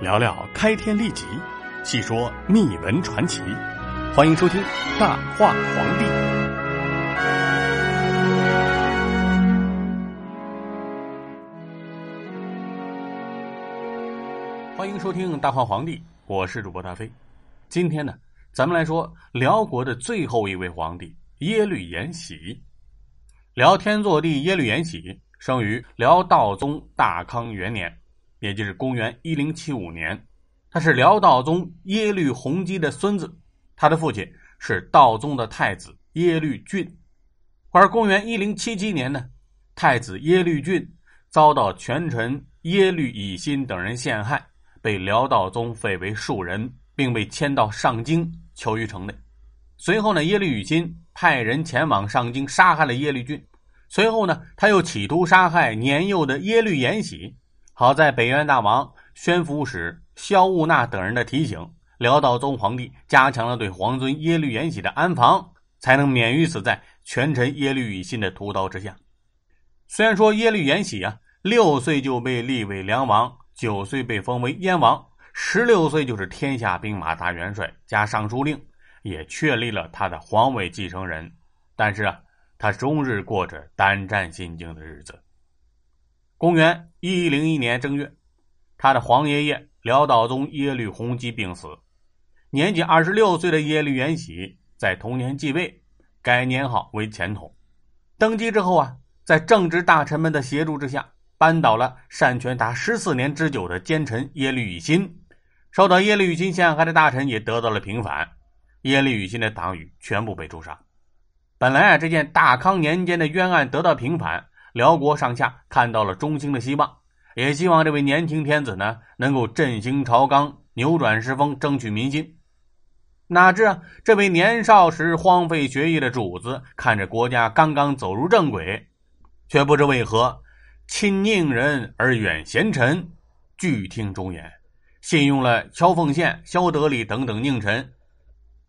聊聊开天立即，细说秘闻传奇。欢迎收听《大话皇帝》。欢迎收听《大话皇帝》，我是主播大飞。今天呢，咱们来说辽国的最后一位皇帝耶律延禧。辽天祚帝耶律延禧生于辽道宗大康元年，也就是公元一零七五年。他是辽道宗耶律洪基的孙子，他的父亲是道宗的太子耶律俊。而公元一零七七年呢，太子耶律俊遭到权臣耶律乙辛等人陷害，被辽道宗废为庶人，并被迁到上京求于城内。随后呢，耶律乙辛派人前往上京杀害了耶律俊。随后呢，他又企图杀害年幼的耶律延禧。好在北元大王宣抚使。萧务纳等人的提醒，辽道宗皇帝加强了对皇尊耶律延禧的安防，才能免于死在权臣耶律乙辛的屠刀之下。虽然说耶律延禧啊，六岁就被立为梁王，九岁被封为燕王，十六岁就是天下兵马大元帅加尚书令，也确立了他的皇位继承人。但是啊，他终日过着胆战心惊的日子。公元一零一年正月，他的皇爷爷。辽道宗耶律洪基病死，年仅二十六岁的耶律元禧在同年继位，改年号为前统。登基之后啊，在正直大臣们的协助之下，扳倒了擅权达十四年之久的奸臣耶律乙辛。受到耶律乙辛陷害的大臣也得到了平反，耶律乙辛的党羽全部被诛杀。本来啊，这件大康年间的冤案得到平反，辽国上下看到了中兴的希望。也希望这位年轻天子呢，能够振兴朝纲，扭转时风，争取民心。哪知啊，这位年少时荒废学业的主子，看着国家刚刚走入正轨，却不知为何亲佞人而远贤臣，拒听忠言，信用了萧凤献、萧德礼等等佞臣，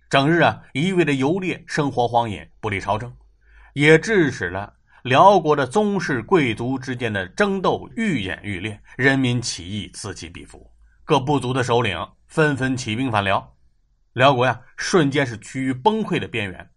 整日啊一味的游猎，生活荒淫，不理朝政，也致使了。辽国的宗室贵族之间的争斗愈演愈烈，人民起义此起彼伏，各部族的首领纷纷起兵反辽，辽国呀瞬间是趋于崩溃的边缘。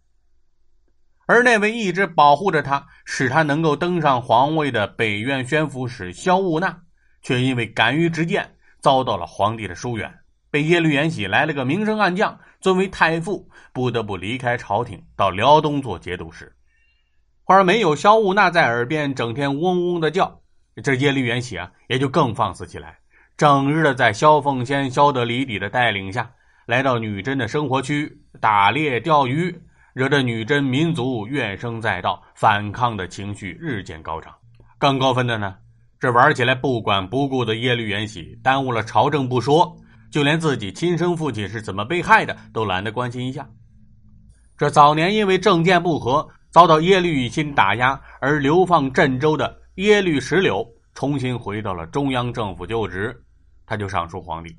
而那位一直保护着他，使他能够登上皇位的北院宣抚使萧务纳，却因为敢于直谏，遭到了皇帝的疏远，被耶律延禧来了个明升暗降，尊为太傅，不得不离开朝廷，到辽东做节度使。而没有萧雾纳在耳边整天嗡嗡的叫，这耶律元禧啊也就更放肆起来，整日的在萧凤仙、萧德里底的带领下，来到女真的生活区打猎钓鱼，惹得女真民族怨声载道，反抗的情绪日渐高涨。更高分的呢，这玩起来不管不顾的耶律元禧，耽误了朝政不说，就连自己亲生父亲是怎么被害的都懒得关心一下。这早年因为政见不合。遭到耶律乙辛打压而流放镇州的耶律石柳重新回到了中央政府就职，他就上书皇帝，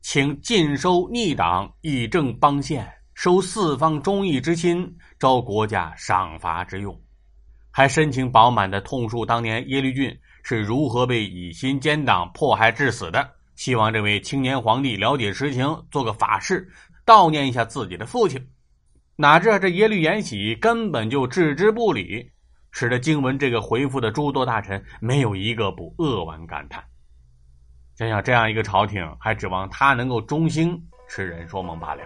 请尽收逆党，以正邦宪，收四方忠义之心，招国家赏罚之用，还深情饱满的痛述当年耶律俊是如何被乙辛奸党迫害致死的，希望这位青年皇帝了解实情，做个法事，悼念一下自己的父亲。哪知这耶律延禧根本就置之不理，使得经文这个回复的诸多大臣没有一个不扼腕感叹。想想这样一个朝廷，还指望他能够忠心，痴人说梦罢了。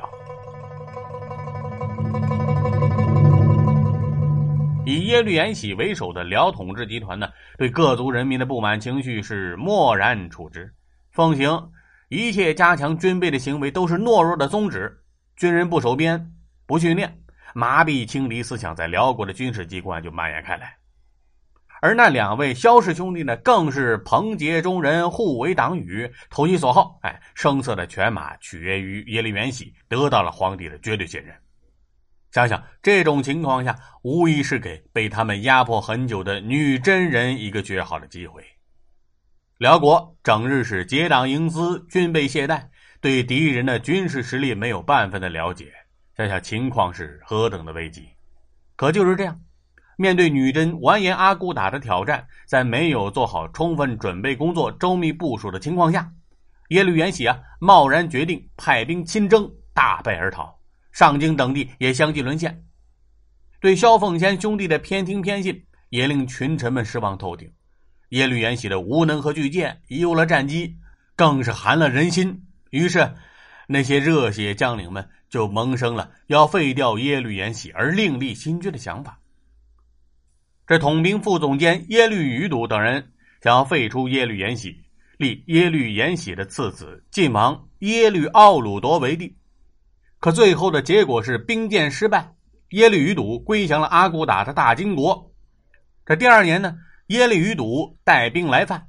以耶律延禧为首的辽统治集团呢，对各族人民的不满情绪是漠然处之，奉行一切加强军备的行为都是懦弱的宗旨，军人不守边。不训练，麻痹轻敌思想在辽国的军事机关就蔓延开来，而那两位萧氏兄弟呢，更是朋结中人，互为党羽，投其所好。哎，声色的犬马取悦于耶律元禧，得到了皇帝的绝对信任。想想这种情况下，无疑是给被他们压迫很久的女真人一个绝好的机会。辽国整日是结党营私，军备懈怠，对敌人的军事实力没有半分的了解。想想情况是何等的危急，可就是这样，面对女真完颜阿骨打的挑战，在没有做好充分准备工作、周密部署的情况下，耶律元喜啊，贸然决定派兵亲征，大败而逃。上京等地也相继沦陷。对萧凤仙兄弟的偏听偏信，也令群臣们失望透顶。耶律延禧的无能和巨舰，有了战机，更是寒了人心。于是，那些热血将领们就萌生了要废掉耶律延禧而另立新君的想法。这统兵副总监耶律余睹等人想要废除耶律延禧，立耶律延禧的次子晋王耶律奥鲁铎为帝。可最后的结果是兵谏失败，耶律余睹归降了阿骨打的大金国。这第二年呢，耶律余睹带兵来犯，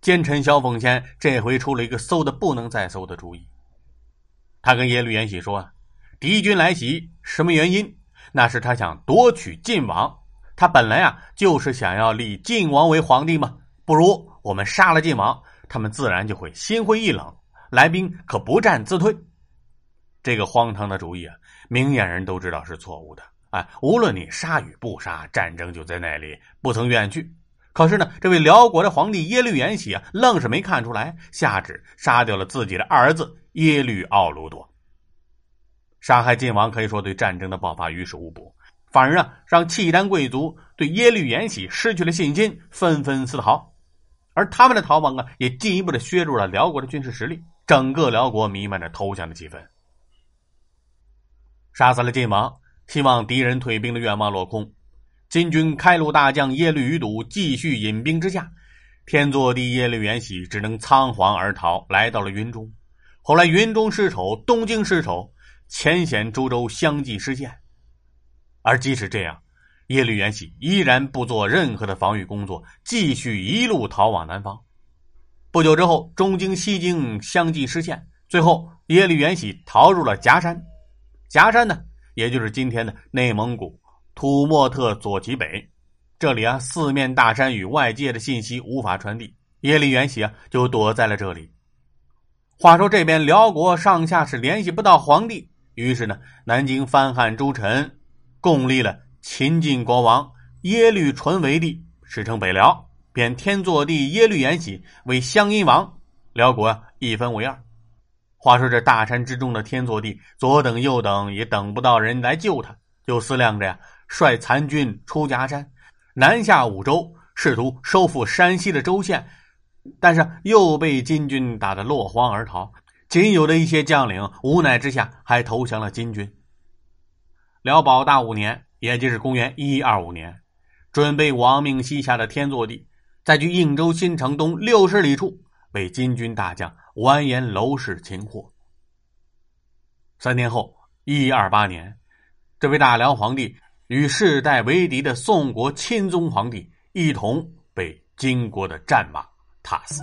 奸臣萧凤仙这回出了一个馊的不能再馊的主意。他跟耶律延禧说：“敌军来袭，什么原因？那是他想夺取晋王。他本来啊就是想要立晋王为皇帝嘛。不如我们杀了晋王，他们自然就会心灰意冷，来兵可不战自退。”这个荒唐的主意啊，明眼人都知道是错误的。哎，无论你杀与不杀，战争就在那里，不曾远去。可是呢，这位辽国的皇帝耶律延禧啊，愣是没看出来，下旨杀掉了自己的儿子耶律奥鲁多。杀害晋王可以说对战争的爆发于事无补，反而啊，让契丹贵族对耶律延禧失去了信心，纷纷私逃。而他们的逃亡啊，也进一步的削弱了辽国的军事实力，整个辽国弥漫着投降的气氛。杀死了晋王，希望敌人退兵的愿望落空。金军开路大将耶律余睹继续引兵之下，天祚帝耶律延禧只能仓皇而逃，来到了云中。后来云中失守，东京失守，前险诸州相继失陷。而即使这样，耶律元喜依然不做任何的防御工作，继续一路逃往南方。不久之后，中京、西京相继失陷，最后耶律元喜逃入了夹山。夹山呢，也就是今天的内蒙古土默特左旗北，这里啊，四面大山与外界的信息无法传递，耶律元喜啊就躲在了这里。话说这边辽国上下是联系不到皇帝，于是呢，南京藩汉诸臣共立了秦晋国王耶律淳为帝，史称北辽，贬天祚帝耶律延禧为湘阴王，辽国一分为二。话说这大山之中的天祚帝，左等右等也等不到人来救他，就思量着呀，率残军出夹山，南下五州，试图收复山西的州县，但是又被金军打得落荒而逃。仅有的一些将领无奈之下，还投降了金军。辽宝大五年，也就是公元一二五年，准备亡命西夏的天祚帝，在距应州新城东六十里处，被金军大将。完颜娄氏擒获。三年后，一二八年，这位大辽皇帝与世代为敌的宋国钦宗皇帝一同被金国的战马踏死。